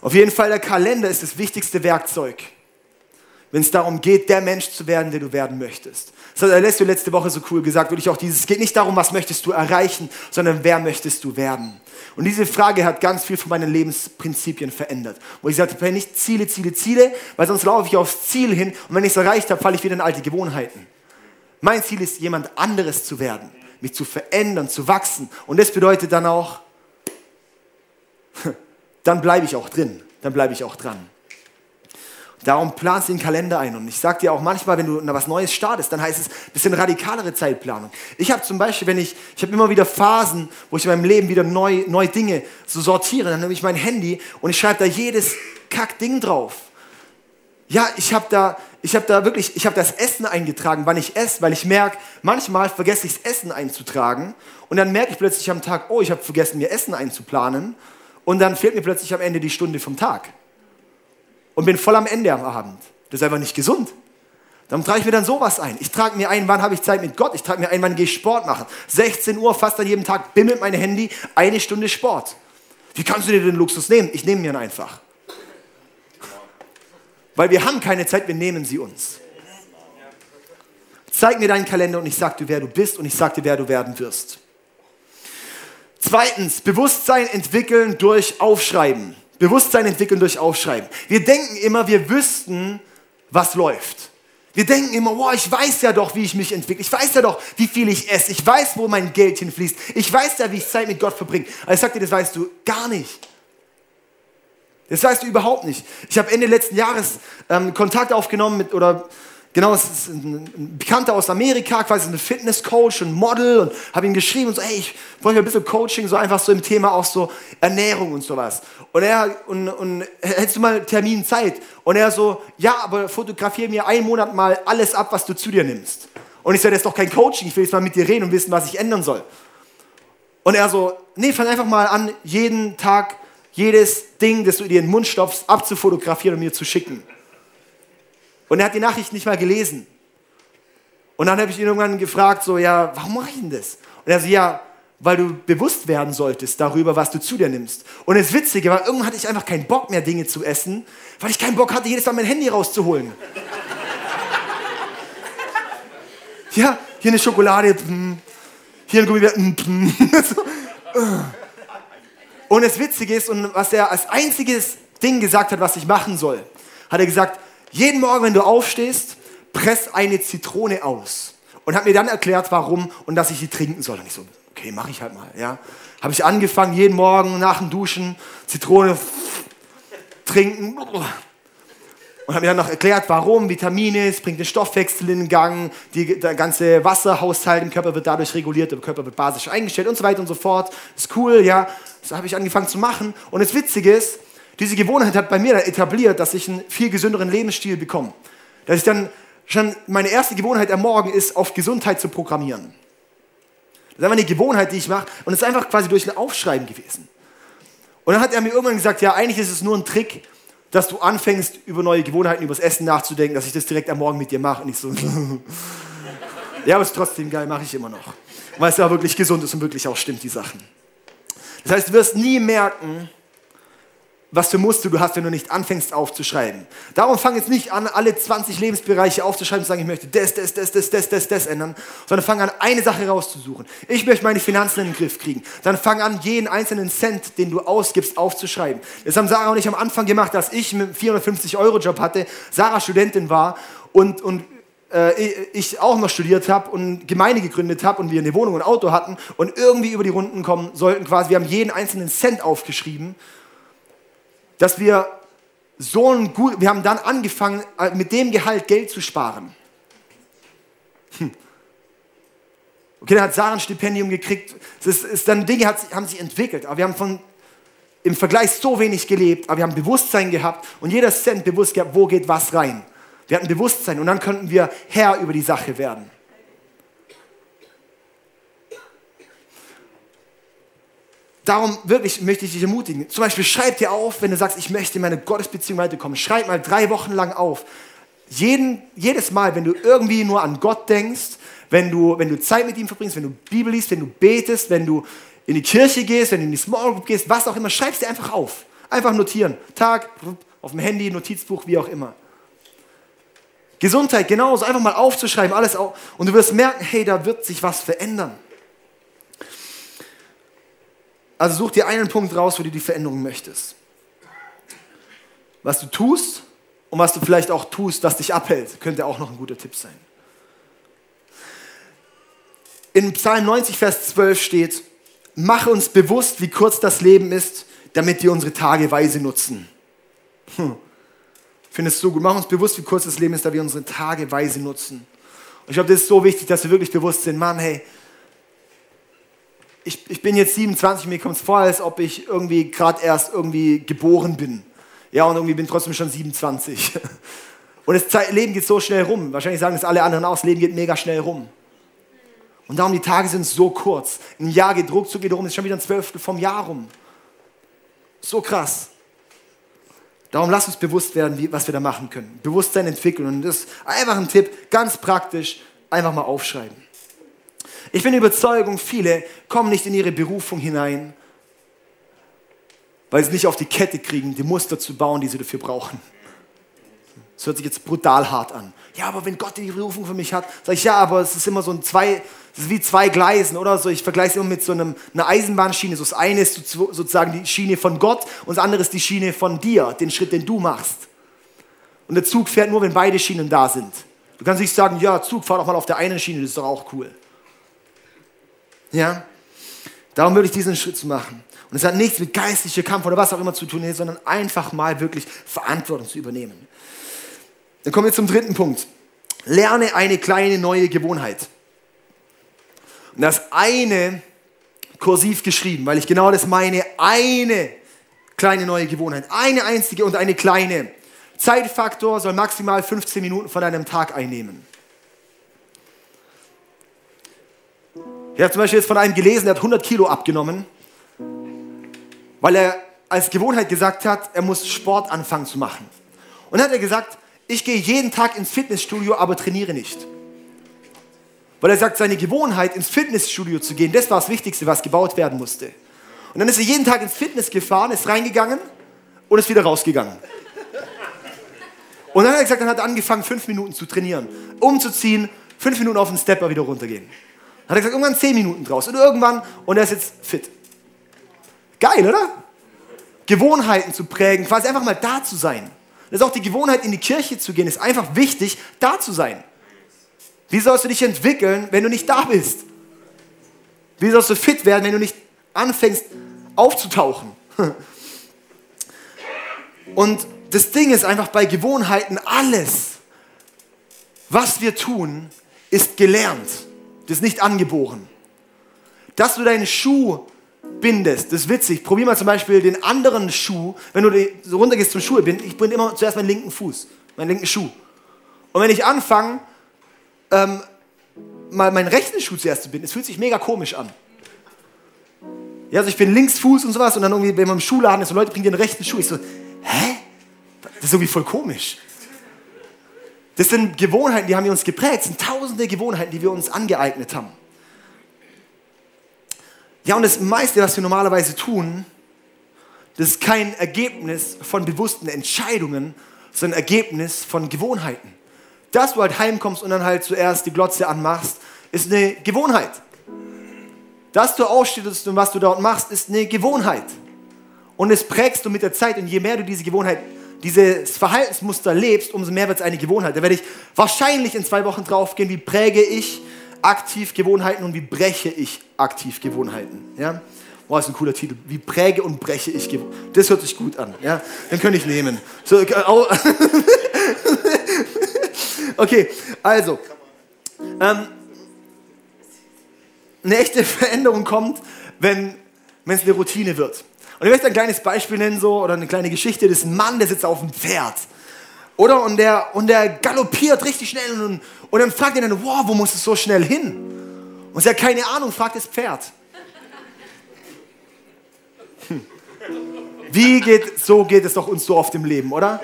S1: Auf jeden Fall, der Kalender ist das wichtigste Werkzeug, wenn es darum geht, der Mensch zu werden, der du werden möchtest. Das hat Alessio letzte Woche so cool gesagt, wirklich auch dieses, es geht nicht darum, was möchtest du erreichen, sondern wer möchtest du werden. Und diese Frage hat ganz viel von meinen Lebensprinzipien verändert. Wo ich sagte, nicht Ziele, Ziele, Ziele, weil sonst laufe ich aufs Ziel hin und wenn ich es erreicht habe, falle ich wieder in alte Gewohnheiten. Mein Ziel ist, jemand anderes zu werden, mich zu verändern, zu wachsen. Und das bedeutet dann auch, dann bleibe ich auch drin, dann bleibe ich auch dran. Darum planst du den Kalender ein. Und ich sage dir auch manchmal, wenn du was Neues startest, dann heißt es ein bisschen radikalere Zeitplanung. Ich habe zum Beispiel, wenn ich, ich habe immer wieder Phasen, wo ich in meinem Leben wieder neu, neue Dinge so sortiere. Dann nehme ich mein Handy und ich schreibe da jedes Kackding drauf. Ja, ich habe da, ich habe da wirklich, ich habe das Essen eingetragen, wann ich esse, weil ich merke, manchmal vergesse ich das Essen einzutragen und dann merke ich plötzlich am Tag, oh, ich habe vergessen, mir Essen einzuplanen und dann fehlt mir plötzlich am Ende die Stunde vom Tag und bin voll am Ende am Abend. Das ist einfach nicht gesund. Dann trage ich mir dann sowas ein. Ich trage mir ein, wann habe ich Zeit mit Gott. Ich trage mir ein, wann gehe ich Sport machen. 16 Uhr, fast an jedem Tag, bimmelt mein Handy, eine Stunde Sport. Wie kannst du dir den Luxus nehmen? Ich nehme mir ihn einfach. Weil wir haben keine Zeit, wir nehmen sie uns. Zeig mir deinen Kalender und ich sage dir, wer du bist und ich sage dir, wer du werden wirst. Zweitens, Bewusstsein entwickeln durch Aufschreiben. Bewusstsein entwickeln durch Aufschreiben. Wir denken immer, wir wüssten, was läuft. Wir denken immer, wow, ich weiß ja doch, wie ich mich entwickle. Ich weiß ja doch, wie viel ich esse. Ich weiß, wo mein Geld hinfließt. Ich weiß ja, wie ich Zeit mit Gott verbringe. Aber ich sag dir, das weißt du gar nicht. Das weißt du überhaupt nicht. Ich habe Ende letzten Jahres ähm, Kontakt aufgenommen mit, oder genau, es ist ein, Bekannter aus Amerika, quasi ein Fitnesscoach und Model und habe ihm geschrieben und so, hey, ich brauche ein bisschen Coaching, so einfach so im Thema auch so Ernährung und sowas. Und er, und, und hättest du mal Termin Zeit? Und er so, ja, aber fotografiere mir einen Monat mal alles ab, was du zu dir nimmst. Und ich sage, das ist doch kein Coaching, ich will jetzt mal mit dir reden und wissen, was ich ändern soll. Und er so, nee, fang einfach mal an, jeden Tag jedes Ding, das du in den Mund stopfst, abzufotografieren und mir zu schicken. Und er hat die Nachricht nicht mal gelesen. Und dann habe ich ihn irgendwann gefragt, so, ja, warum mache ich denn das? Und er so, ja, weil du bewusst werden solltest darüber, was du zu dir nimmst. Und das Witzige war, irgendwann hatte ich einfach keinen Bock mehr, Dinge zu essen, weil ich keinen Bock hatte, jedes Mal mein Handy rauszuholen. ja, hier eine Schokolade, hier ein Gummibär, mm, mm. Und das Witzige ist, und was er als einziges Ding gesagt hat, was ich machen soll, hat er gesagt, jeden Morgen, wenn du aufstehst, press eine Zitrone aus. Und hat mir dann erklärt, warum und dass ich sie trinken soll. Und ich so, okay, mache ich halt mal. Ja. Habe ich angefangen, jeden Morgen nach dem Duschen Zitrone trinken. Und habe mir dann noch erklärt, warum Vitamine, es bringt den Stoffwechsel in Gang, die, der ganze Wasserhaushalt im Körper wird dadurch reguliert, der Körper wird basisch eingestellt und so weiter und so fort. Ist cool, ja. Das habe ich angefangen zu machen. Und das Witzige ist, diese Gewohnheit hat bei mir etabliert, dass ich einen viel gesünderen Lebensstil bekomme. Dass ich dann schon meine erste Gewohnheit am Morgen ist, auf Gesundheit zu programmieren. Das ist einfach eine Gewohnheit, die ich mache. Und es ist einfach quasi durch ein Aufschreiben gewesen. Und dann hat er mir irgendwann gesagt, ja, eigentlich ist es nur ein Trick, dass du anfängst, über neue Gewohnheiten, über das Essen nachzudenken, dass ich das direkt am Morgen mit dir mache. Und ich so, ja, aber es ist trotzdem geil, mache ich immer noch. Weil es ja wirklich gesund ist und wirklich auch stimmt, die Sachen. Das heißt, du wirst nie merken, was für Muster du hast, wenn du nicht anfängst aufzuschreiben. Darum fang jetzt nicht an, alle 20 Lebensbereiche aufzuschreiben und sagen, ich möchte das, das, das, das, das, das, das ändern, sondern fang an, eine Sache rauszusuchen. Ich möchte meine Finanzen in den Griff kriegen. Dann fang an, jeden einzelnen Cent, den du ausgibst, aufzuschreiben. Das haben Sarah und ich am Anfang gemacht, als ich mit 450-Euro-Job hatte, Sarah Studentin war und, und äh, ich auch noch studiert habe und Gemeinde gegründet habe und wir eine Wohnung und Auto hatten und irgendwie über die Runden kommen sollten quasi. Wir haben jeden einzelnen Cent aufgeschrieben dass wir so ein gut, wir haben dann angefangen, äh, mit dem Gehalt Geld zu sparen. Hm. Okay, dann hat Sarah ein Stipendium gekriegt. Das ist, ist dann Dinge hat, haben sich entwickelt, aber wir haben von, im Vergleich so wenig gelebt, aber wir haben Bewusstsein gehabt und jeder Cent bewusst gehabt, wo geht was rein. Wir hatten Bewusstsein und dann könnten wir Herr über die Sache werden. Darum wirklich möchte ich dich ermutigen. Zum Beispiel schreib dir auf, wenn du sagst, ich möchte in meine Gottesbeziehung weiterkommen. Schreib mal drei Wochen lang auf. Jeden, jedes Mal, wenn du irgendwie nur an Gott denkst, wenn du, wenn du Zeit mit ihm verbringst, wenn du Bibel liest, wenn du betest, wenn du in die Kirche gehst, wenn du in die Small Group gehst, was auch immer, schreib es dir einfach auf. Einfach notieren. Tag, auf dem Handy, Notizbuch, wie auch immer. Gesundheit, genauso, einfach mal aufzuschreiben, alles auf. Und du wirst merken, hey, da wird sich was verändern. Also such dir einen Punkt raus, wo du die Veränderung möchtest. Was du tust und was du vielleicht auch tust, was dich abhält, könnte auch noch ein guter Tipp sein. In Psalm 90, Vers 12 steht, mache uns bewusst, wie kurz das Leben ist, damit wir unsere Tage weise nutzen. Hm. Ich finde es so gut. Mach uns bewusst, wie kurz das Leben ist, da wir unsere Tage weise nutzen. Und ich glaube, das ist so wichtig, dass wir wirklich bewusst sind, Mann, hey, ich, ich bin jetzt 27, mir kommt es vor, als ob ich irgendwie gerade erst irgendwie geboren bin. Ja, und irgendwie bin trotzdem schon 27. Und das Leben geht so schnell rum. Wahrscheinlich sagen es alle anderen auch, das Leben geht mega schnell rum. Und darum, die Tage sind so kurz. Ein Jahr geht ruckzuck geht rum, ist schon wieder ein Zwölftel vom Jahr rum. So krass. Darum lass uns bewusst werden, wie, was wir da machen können. Bewusstsein entwickeln. Und das ist einfach ein Tipp, ganz praktisch, einfach mal aufschreiben. Ich bin Überzeugung, viele kommen nicht in ihre Berufung hinein, weil sie nicht auf die Kette kriegen, die Muster zu bauen, die sie dafür brauchen. Das hört sich jetzt brutal hart an. Ja, aber wenn Gott die Berufung für mich hat, sage ich, ja, aber es ist immer so ein zwei, es ist wie zwei Gleisen oder so. Ich vergleiche es immer mit so einem, einer Eisenbahnschiene. So das eine ist sozusagen die Schiene von Gott und das andere ist die Schiene von dir, den Schritt, den du machst. Und der Zug fährt nur, wenn beide Schienen da sind. Du kannst nicht sagen, ja, Zug, fahr doch mal auf der einen Schiene, das ist doch auch cool. Ja? Darum würde ich diesen Schritt machen. Und es hat nichts mit geistlicher Kampf oder was auch immer zu tun, sondern einfach mal wirklich Verantwortung zu übernehmen. Dann kommen wir zum dritten Punkt. Lerne eine kleine neue Gewohnheit. Und das eine kursiv geschrieben, weil ich genau das meine. Eine kleine neue Gewohnheit. Eine einzige und eine kleine. Zeitfaktor soll maximal 15 Minuten von einem Tag einnehmen. Ich habe zum Beispiel jetzt von einem gelesen, der hat 100 Kilo abgenommen, weil er als Gewohnheit gesagt hat, er muss Sport anfangen zu machen. Und dann hat er gesagt, ich gehe jeden Tag ins Fitnessstudio, aber trainiere nicht. Weil er sagt, seine Gewohnheit, ins Fitnessstudio zu gehen, das war das Wichtigste, was gebaut werden musste. Und dann ist er jeden Tag ins Fitness gefahren, ist reingegangen und ist wieder rausgegangen. Und dann hat er gesagt, dann hat er angefangen, fünf Minuten zu trainieren, umzuziehen, fünf Minuten auf den Stepper wieder runtergehen. Hat er gesagt, irgendwann zehn Minuten draus und irgendwann, und er ist jetzt fit. Geil, oder? Gewohnheiten zu prägen, quasi einfach mal da zu sein. Das ist auch die Gewohnheit, in die Kirche zu gehen, ist einfach wichtig, da zu sein. Wie sollst du dich entwickeln, wenn du nicht da bist? Wie sollst du fit werden, wenn du nicht anfängst aufzutauchen? Und das Ding ist einfach bei Gewohnheiten, alles, was wir tun, ist gelernt. Das ist nicht angeboren. Dass du deinen Schuh bindest, das ist witzig. Probier mal zum Beispiel den anderen Schuh, wenn du so runtergehst zum binden. Ich binde immer zuerst meinen linken Fuß, meinen linken Schuh. Und wenn ich anfange, ähm, mal meinen rechten Schuh zuerst zu binden, es fühlt sich mega komisch an. Ja, also ich bin Linksfuß und sowas und dann irgendwie, wenn man im Schuhladen ist und Leute bringen den rechten Schuh, ich so, hä? Das ist irgendwie voll komisch. Das sind Gewohnheiten, die haben wir uns geprägt. Das sind tausende Gewohnheiten, die wir uns angeeignet haben. Ja, und das meiste, was wir normalerweise tun, das ist kein Ergebnis von bewussten Entscheidungen, sondern Ergebnis von Gewohnheiten. Dass du halt heimkommst und dann halt zuerst die Glotze anmachst, ist eine Gewohnheit. Dass du aufstehst und was du dort machst, ist eine Gewohnheit. Und es prägst du mit der Zeit und je mehr du diese Gewohnheit dieses Verhaltensmuster lebst, umso mehr wird es eine Gewohnheit. Da werde ich wahrscheinlich in zwei Wochen drauf gehen, wie präge ich aktiv Gewohnheiten und wie breche ich aktiv Gewohnheiten. Ja? Boah, ist ein cooler Titel. Wie präge und breche ich Gewohnheiten. Das hört sich gut an. Ja? Den könnte ich nehmen. So, äh, okay, also. Ähm, eine echte Veränderung kommt, wenn es eine Routine wird. Und ich möchte ein kleines Beispiel nennen, so, oder eine kleine Geschichte. Ein Mann, der sitzt auf dem Pferd. Oder? Und der, und der galoppiert richtig schnell. Und, und dann fragt er dann, wow, wo muss es so schnell hin? Und sie hat keine Ahnung, fragt das Pferd. Hm. Wie geht, so geht es doch uns so oft im Leben, oder?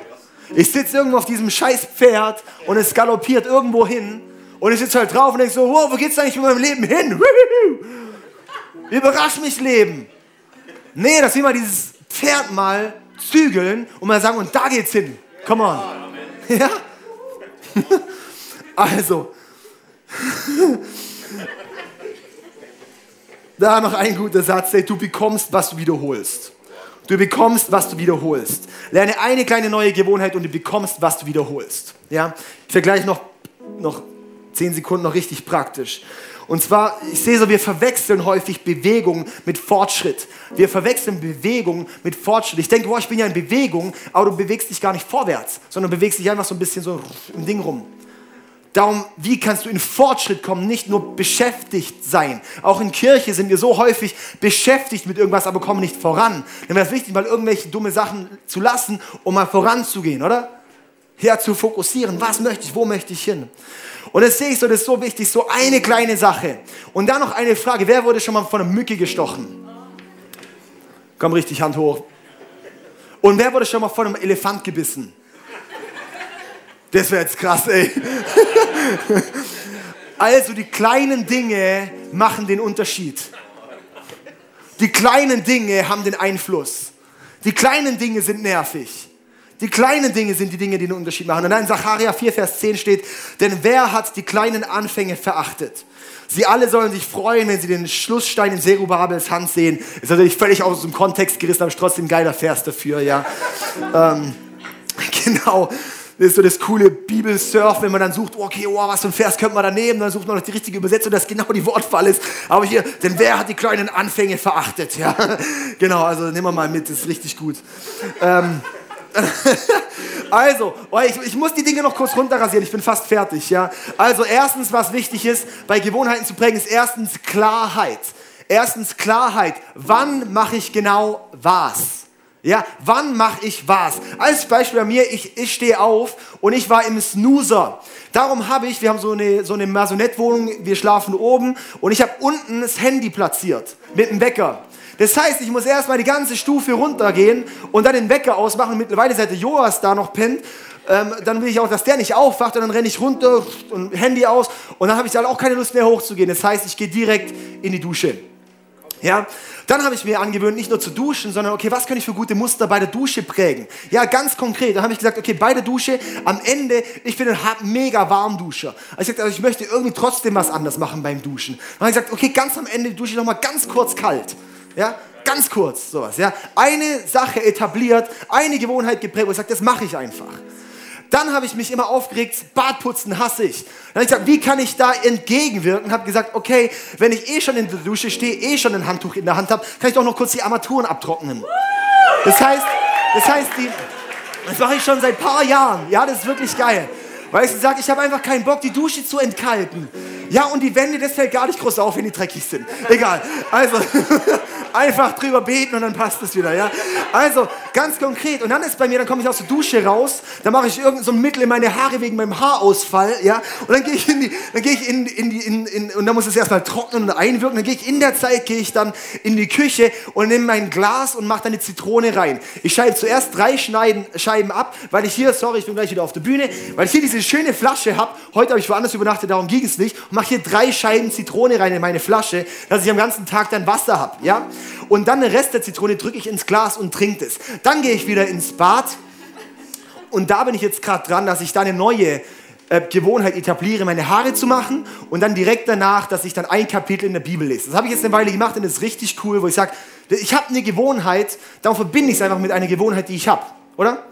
S1: Ich sitze irgendwo auf diesem scheiß Pferd und es galoppiert irgendwo hin und ich sitze halt drauf und denke so, wow, wo geht's eigentlich mit meinem Leben hin? Überrasch mich Leben. Nee, dass wir mal dieses Pferd mal zügeln und mal sagen, und da geht's hin. Come on. Ja? Also. Da noch ein guter Satz, du bekommst, was du wiederholst. Du bekommst, was du wiederholst. Lerne eine kleine neue Gewohnheit und du bekommst, was du wiederholst. Ja? Ich vergleiche noch, noch zehn Sekunden noch richtig praktisch. Und zwar, ich sehe so, wir verwechseln häufig Bewegung mit Fortschritt. Wir verwechseln Bewegung mit Fortschritt. Ich denke, boah, ich bin ja in Bewegung, aber du bewegst dich gar nicht vorwärts, sondern bewegst dich einfach so ein bisschen so im Ding rum. Darum, wie kannst du in Fortschritt kommen, nicht nur beschäftigt sein. Auch in Kirche sind wir so häufig beschäftigt mit irgendwas, aber kommen nicht voran. Dann wäre es wichtig, mal irgendwelche dumme Sachen zu lassen, um mal voranzugehen, oder? Ja, zu fokussieren. Was möchte ich, wo möchte ich hin? Und das sehe ich so, das ist so wichtig, so eine kleine Sache. Und dann noch eine Frage, wer wurde schon mal von einer Mücke gestochen? Komm richtig, Hand hoch. Und wer wurde schon mal von einem Elefant gebissen? Das wäre jetzt krass, ey. Also die kleinen Dinge machen den Unterschied. Die kleinen Dinge haben den Einfluss. Die kleinen Dinge sind nervig. Die kleinen Dinge sind die Dinge, die den Unterschied machen. Und dann in Sacharja 4, Vers 10 steht, denn wer hat die kleinen Anfänge verachtet? Sie alle sollen sich freuen, wenn sie den Schlussstein in Zerubabels Hand sehen. Ist natürlich völlig aus dem Kontext gerissen, aber ist trotzdem ein geiler Vers dafür, ja. ähm, genau. Das ist so das coole Bibelsurf, wenn man dann sucht, okay, oh, was für ein Vers könnte man da nehmen, dann sucht man noch die richtige Übersetzung, dass genau die Wortfall ist. Aber hier, denn wer hat die kleinen Anfänge verachtet? Ja, genau, also nehmen wir mal mit, das ist richtig gut. Ähm, also, oh, ich, ich, muss die Dinge noch kurz runterrasieren, ich bin fast fertig. Ja? Also erstens, was wichtig ist, bei Gewohnheiten zu prägen, ist erstens Klarheit. Erstens Klarheit. Wann mache ich genau was? Ja, wann mache ich was? Als Beispiel bei mir, ich, ich stehe auf und ich war im Snoozer. Darum habe ich, wir haben so eine, so eine Masonettwohnung, wir schlafen oben und ich habe unten das Handy platziert mit dem Wecker. Das heißt, ich muss erstmal die ganze Stufe runtergehen und dann den Wecker ausmachen. Mittlerweile, seit der Joas da noch pennt, ähm, dann will ich auch, dass der nicht aufwacht und dann renne ich runter und Handy aus und dann habe ich dann auch keine Lust mehr hochzugehen. Das heißt, ich gehe direkt in die Dusche. Ja, dann habe ich mir angewöhnt, nicht nur zu duschen, sondern okay, was kann ich für gute Muster bei der Dusche prägen? Ja, ganz konkret. Dann habe ich gesagt, okay, bei der Dusche am Ende, ich bin ein mega Warmduscher. Also ich gesagt, also ich möchte irgendwie trotzdem was anders machen beim Duschen. Dann habe ich gesagt, okay, ganz am Ende dusche ich noch mal ganz kurz kalt. Ja, ganz kurz, sowas, ja. Eine Sache etabliert, eine Gewohnheit geprägt, wo ich sage, das mache ich einfach. Dann habe ich mich immer aufgeregt, Badputzen hasse ich. Dann habe ich gesagt, wie kann ich da entgegenwirken? Habe gesagt, okay, wenn ich eh schon in der Dusche stehe, eh schon ein Handtuch in der Hand habe, kann ich doch noch kurz die Armaturen abtrocknen. Das heißt, das heißt, die, das mache ich schon seit ein paar Jahren. Ja, das ist wirklich geil. Weil ich sage, ich habe einfach keinen Bock, die Dusche zu entkalken. Ja, und die Wände, das fällt gar nicht groß auf, wenn die dreckig sind. Egal. Also, einfach drüber beten und dann passt es wieder, ja. Also, ganz konkret. Und dann ist bei mir, dann komme ich aus der Dusche raus, dann mache ich irgendein so ein Mittel in meine Haare wegen meinem Haarausfall, ja. Und dann gehe ich in die, dann gehe ich in, in die, in, in, und dann muss es erstmal trocknen und einwirken. Dann gehe ich in der Zeit, gehe ich dann in die Küche und nehme mein Glas und mache dann eine Zitrone rein. Ich schneide zuerst drei Schneiden, Scheiben ab, weil ich hier, sorry, ich bin gleich wieder auf der Bühne, weil ich hier diese schöne Flasche habe. Heute habe ich woanders übernachtet, darum ging es nicht. Und mache hier drei Scheiben Zitrone rein in meine Flasche, dass ich am ganzen Tag dann Wasser habe. Ja? Und dann den Rest der Zitrone drücke ich ins Glas und trinke es. Dann gehe ich wieder ins Bad und da bin ich jetzt gerade dran, dass ich da eine neue äh, Gewohnheit etabliere, meine Haare zu machen und dann direkt danach, dass ich dann ein Kapitel in der Bibel lese. Das habe ich jetzt eine Weile gemacht und das ist richtig cool, wo ich sage, ich habe eine Gewohnheit, darum verbinde ich es einfach mit einer Gewohnheit, die ich habe, oder?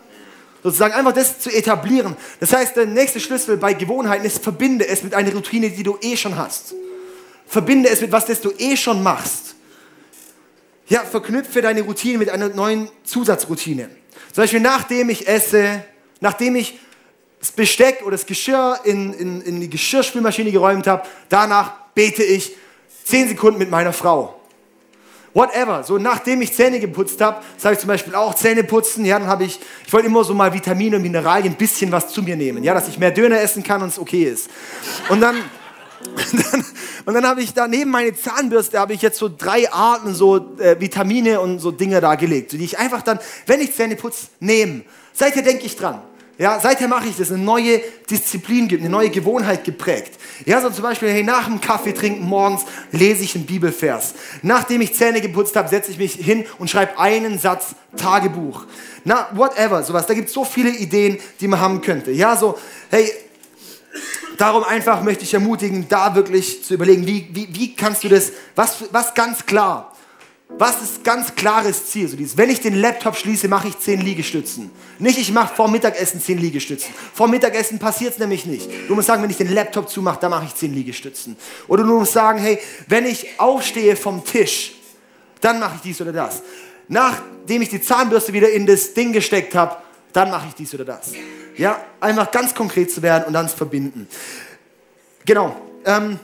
S1: Sozusagen einfach das zu etablieren. Das heißt, der nächste Schlüssel bei Gewohnheiten ist, verbinde es mit einer Routine, die du eh schon hast. Verbinde es mit was, das du eh schon machst. Ja, verknüpfe deine Routine mit einer neuen Zusatzroutine. Zum Beispiel, nachdem ich esse, nachdem ich das Besteck oder das Geschirr in, in, in die Geschirrspülmaschine geräumt habe, danach bete ich zehn Sekunden mit meiner Frau whatever. So nachdem ich Zähne geputzt habe, sage ich zum Beispiel auch Zähne putzen. Ja, dann habe ich, ich wollte immer so mal Vitamine und Mineralien, ein bisschen was zu mir nehmen. Ja, dass ich mehr Döner essen kann und es okay ist. Und dann, dann und dann habe ich da neben meine Zahnbürste habe ich jetzt so drei Arten so äh, Vitamine und so Dinge da gelegt, die ich einfach dann, wenn ich Zähne putze, nehme. Seither denke ich dran. Ja, seither mache ich das, eine neue Disziplin gibt, eine neue Gewohnheit geprägt. Ja, so zum Beispiel, hey, nach dem Kaffee trinken morgens lese ich einen Bibelvers. Nachdem ich Zähne geputzt habe, setze ich mich hin und schreibe einen Satz Tagebuch. Na, whatever, sowas. Da gibt es so viele Ideen, die man haben könnte. Ja, so, hey, darum einfach möchte ich ermutigen, da wirklich zu überlegen, wie, wie, wie kannst du das, was, was ganz klar, was ist ganz klares Ziel? So dieses, wenn ich den Laptop schließe, mache ich zehn Liegestützen. Nicht, ich mache vor Mittagessen zehn Liegestützen. Vor Mittagessen passiert es nämlich nicht. Du musst sagen, wenn ich den Laptop zumache, dann mache ich zehn Liegestützen. Oder du musst sagen, hey, wenn ich aufstehe vom Tisch, dann mache ich dies oder das. Nachdem ich die Zahnbürste wieder in das Ding gesteckt habe, dann mache ich dies oder das. Ja, einfach ganz konkret zu werden und dann zu verbinden. Genau. Ähm,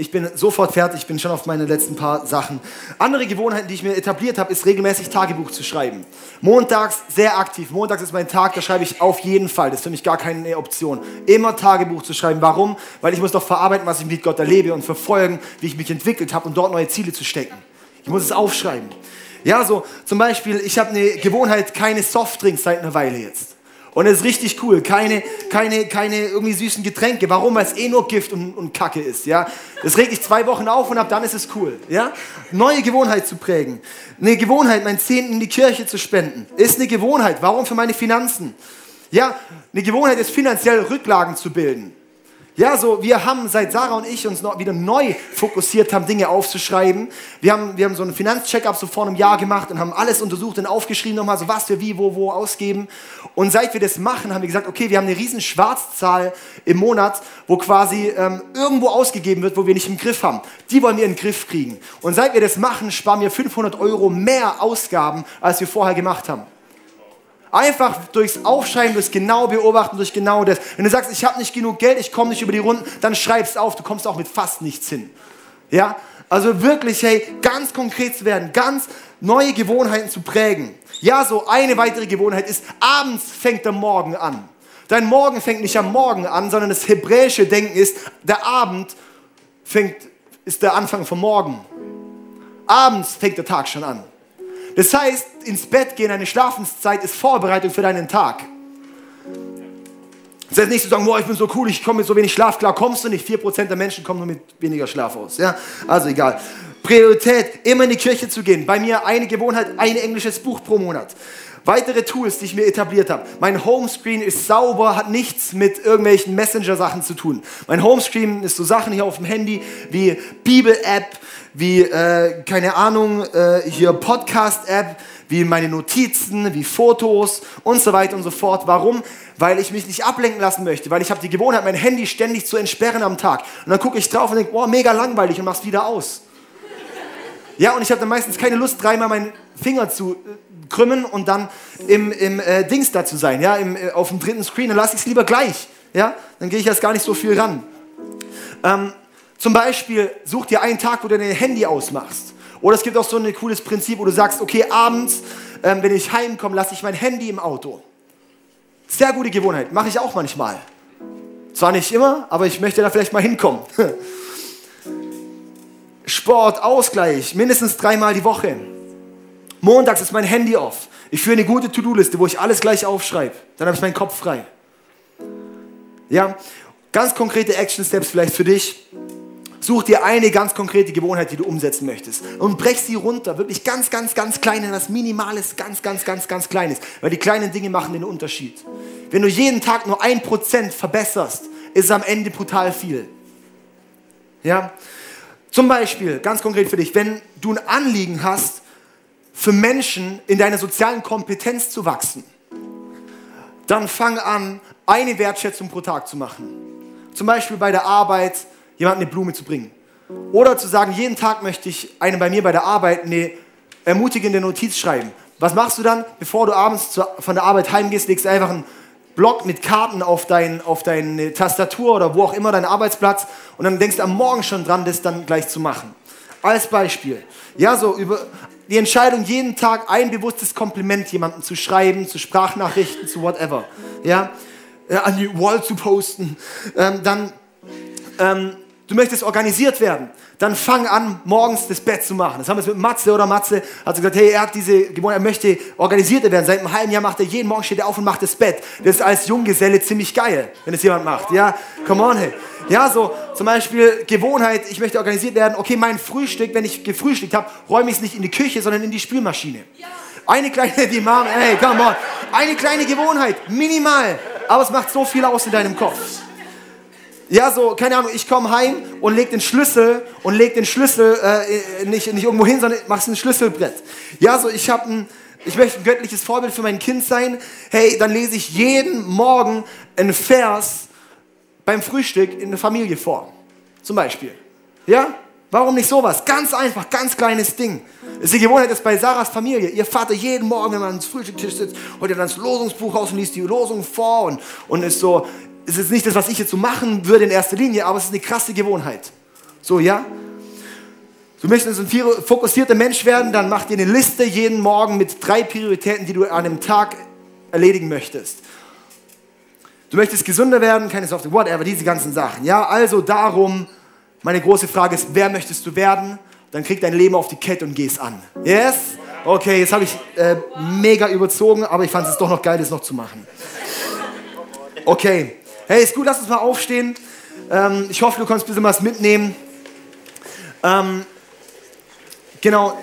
S1: ich bin sofort fertig, ich bin schon auf meine letzten paar Sachen. Andere Gewohnheiten, die ich mir etabliert habe, ist regelmäßig Tagebuch zu schreiben. Montags sehr aktiv. Montags ist mein Tag, da schreibe ich auf jeden Fall. Das ist für mich gar keine Option. Immer Tagebuch zu schreiben. Warum? Weil ich muss doch verarbeiten, was ich mit Gott erlebe und verfolgen, wie ich mich entwickelt habe und dort neue Ziele zu stecken. Ich muss es aufschreiben. Ja, so zum Beispiel, ich habe eine Gewohnheit, keine Softdrinks seit einer Weile jetzt. Und es ist richtig cool. Keine, keine, keine irgendwie süßen Getränke. Warum? Weil es eh nur Gift und, und Kacke ist. Ja? Das regt dich zwei Wochen auf und ab dann ist es cool. Ja? Neue Gewohnheit zu prägen. Eine Gewohnheit, meinen Zehnten in die Kirche zu spenden. Ist eine Gewohnheit. Warum? Für meine Finanzen. Ja, eine Gewohnheit ist finanziell Rücklagen zu bilden. Ja, so, wir haben seit Sarah und ich uns noch wieder neu fokussiert haben, Dinge aufzuschreiben. Wir haben, wir haben so einen Finanzcheckup so vor einem Jahr gemacht und haben alles untersucht und aufgeschrieben nochmal, so was wir wie, wo, wo ausgeben. Und seit wir das machen, haben wir gesagt, okay, wir haben eine riesen Schwarzzahl im Monat, wo quasi ähm, irgendwo ausgegeben wird, wo wir nicht im Griff haben. Die wollen wir in den Griff kriegen. Und seit wir das machen, sparen wir 500 Euro mehr Ausgaben, als wir vorher gemacht haben. Einfach durchs Aufschreiben, durchs genau beobachten, durch genau das. Wenn du sagst, ich habe nicht genug Geld, ich komme nicht über die Runden, dann schreib's auf, du kommst auch mit fast nichts hin. Ja? Also wirklich, hey, ganz konkret zu werden, ganz neue Gewohnheiten zu prägen. Ja, so eine weitere Gewohnheit ist, abends fängt der Morgen an. Dein Morgen fängt nicht am Morgen an, sondern das hebräische Denken ist, der Abend fängt, ist der Anfang vom Morgen. Abends fängt der Tag schon an. Das heißt, ins Bett gehen, eine Schlafenszeit ist Vorbereitung für deinen Tag. Das heißt nicht zu sagen, boah, ich bin so cool, ich komme mit so wenig Schlaf klar, kommst du nicht. 4% der Menschen kommen nur mit weniger Schlaf aus. Ja? Also egal. Priorität, immer in die Kirche zu gehen. Bei mir eine Gewohnheit, ein englisches Buch pro Monat. Weitere Tools, die ich mir etabliert habe. Mein Homescreen ist sauber, hat nichts mit irgendwelchen Messenger-Sachen zu tun. Mein Homescreen ist so Sachen hier auf dem Handy wie Bibel-App, wie, äh, keine Ahnung, äh, hier Podcast-App, wie meine Notizen, wie Fotos und so weiter und so fort. Warum? Weil ich mich nicht ablenken lassen möchte, weil ich habe die Gewohnheit, mein Handy ständig zu entsperren am Tag. Und dann gucke ich drauf und denke, boah, mega langweilig und mach's wieder aus. Ja, und ich habe dann meistens keine Lust, dreimal meinen Finger zu äh, krümmen und dann im, im äh, Dings da zu sein, ja, im, äh, auf dem dritten Screen. Dann lasse ich es lieber gleich, ja, dann gehe ich erst gar nicht so viel ran. Ähm, zum Beispiel such dir einen Tag, wo du dein Handy ausmachst. Oder es gibt auch so ein cooles Prinzip, wo du sagst, okay, abends, ähm, wenn ich heimkomme, lasse ich mein Handy im Auto. Sehr gute Gewohnheit, mache ich auch manchmal. Zwar nicht immer, aber ich möchte da vielleicht mal hinkommen. Sport, Ausgleich, mindestens dreimal die Woche. Montags ist mein Handy off. Ich führe eine gute To-Do-Liste, wo ich alles gleich aufschreibe. Dann habe ich meinen Kopf frei. Ja, ganz konkrete Action Steps vielleicht für dich. Such dir eine ganz konkrete Gewohnheit, die du umsetzen möchtest und brech sie runter, wirklich ganz, ganz, ganz klein in das Minimales, ganz, ganz, ganz, ganz Kleines, weil die kleinen Dinge machen den Unterschied. Wenn du jeden Tag nur ein Prozent verbesserst, ist es am Ende brutal viel. Ja? Zum Beispiel, ganz konkret für dich, wenn du ein Anliegen hast, für Menschen in deiner sozialen Kompetenz zu wachsen, dann fang an, eine Wertschätzung pro Tag zu machen. Zum Beispiel bei der Arbeit, jemandem eine Blume zu bringen. Oder zu sagen, jeden Tag möchte ich einem bei mir bei der Arbeit eine ermutigende Notiz schreiben. Was machst du dann, bevor du abends von der Arbeit heimgehst, legst du einfach einen Block mit Karten auf, dein, auf deine Tastatur oder wo auch immer dein Arbeitsplatz und dann denkst du am Morgen schon dran, das dann gleich zu machen. Als Beispiel. Ja, so über die Entscheidung, jeden Tag ein bewusstes Kompliment jemandem zu schreiben, zu Sprachnachrichten, zu whatever. Ja, ja an die Wall zu posten. Ähm, dann ähm, Du möchtest organisiert werden. Dann fang an, morgens das Bett zu machen. Das haben wir mit Matze oder Matze. Hat gesagt, hey, er hat diese Gewohnheit, er möchte organisierter werden. Seit einem halben Jahr macht er jeden Morgen steht er auf und macht das Bett. Das ist als Junggeselle ziemlich geil, wenn es jemand macht. Ja, come on, hey. Ja, so zum Beispiel Gewohnheit, ich möchte organisiert werden. Okay, mein Frühstück, wenn ich gefrühstückt habe, räume ich es nicht in die Küche, sondern in die Spülmaschine. Eine kleine, die Mom, hey, come on. Eine kleine Gewohnheit, minimal. Aber es macht so viel aus in deinem Kopf. Ja, so, keine Ahnung, ich komme heim und leg den Schlüssel und leg den Schlüssel äh, nicht, nicht irgendwo hin, sondern mach's ein Schlüsselbrett. Ja, so, ich habe ein, ich möchte ein göttliches Vorbild für mein Kind sein. Hey, dann lese ich jeden Morgen einen Vers beim Frühstück in der Familie vor. Zum Beispiel. Ja? Warum nicht sowas? Ganz einfach, ganz kleines Ding. Ist die Gewohnheit ist bei Sarahs Familie. Ihr Vater jeden Morgen, wenn man ans Frühstückstisch sitzt, holt er dann das Losungsbuch raus und liest die Losung vor und, und ist so, es ist nicht das, was ich jetzt so machen würde in erster Linie, aber es ist eine krasse Gewohnheit. So, ja? Du möchtest ein fokussierter Mensch werden, dann mach dir eine Liste jeden Morgen mit drei Prioritäten, die du an einem Tag erledigen möchtest. Du möchtest gesünder werden, keine Software, whatever, diese ganzen Sachen. Ja, also darum, meine große Frage ist, wer möchtest du werden? Dann krieg dein Leben auf die Kette und geh es an. Yes? Okay, jetzt habe ich äh, mega überzogen, aber ich fand es doch noch geil, das noch zu machen. Okay. Hey, ist gut, lass uns mal aufstehen. Ähm, ich hoffe, du kannst ein bisschen was mitnehmen. Ähm, genau,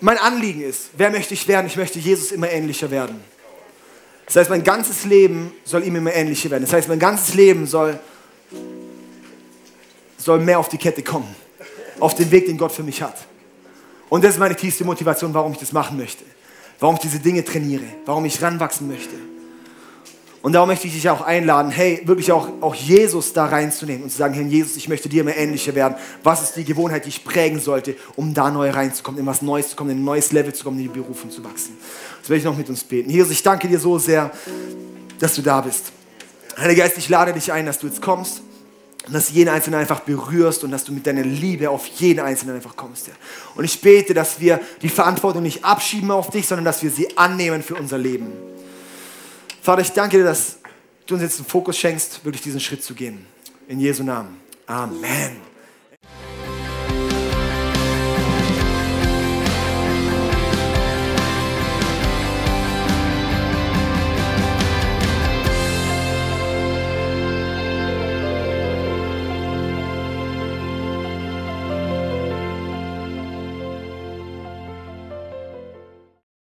S1: mein Anliegen ist, wer möchte ich werden? Ich möchte Jesus immer ähnlicher werden. Das heißt, mein ganzes Leben soll ihm immer ähnlicher werden. Das heißt, mein ganzes Leben soll soll mehr auf die Kette kommen. Auf den Weg, den Gott für mich hat. Und das ist meine tiefste Motivation, warum ich das machen möchte. Warum ich diese Dinge trainiere. Warum ich ranwachsen möchte. Und darum möchte ich dich auch einladen, hey, wirklich auch, auch Jesus da reinzunehmen und zu sagen, Herr Jesus, ich möchte dir immer ähnlicher werden. Was ist die Gewohnheit, die ich prägen sollte, um da neu reinzukommen, in was Neues zu kommen, in ein neues Level zu kommen, in die Berufung zu wachsen. Das werde ich noch mit uns beten. Jesus, ich danke dir so sehr, dass du da bist. Heiliger Geist, ich lade dich ein, dass du jetzt kommst und dass du jeden Einzelnen einfach berührst und dass du mit deiner Liebe auf jeden Einzelnen einfach kommst. Ja. Und ich bete, dass wir die Verantwortung nicht abschieben auf dich, sondern dass wir sie annehmen für unser Leben. Vater, ich danke dir, dass du uns jetzt einen Fokus schenkst, wirklich diesen Schritt zu gehen. In Jesu Namen. Amen.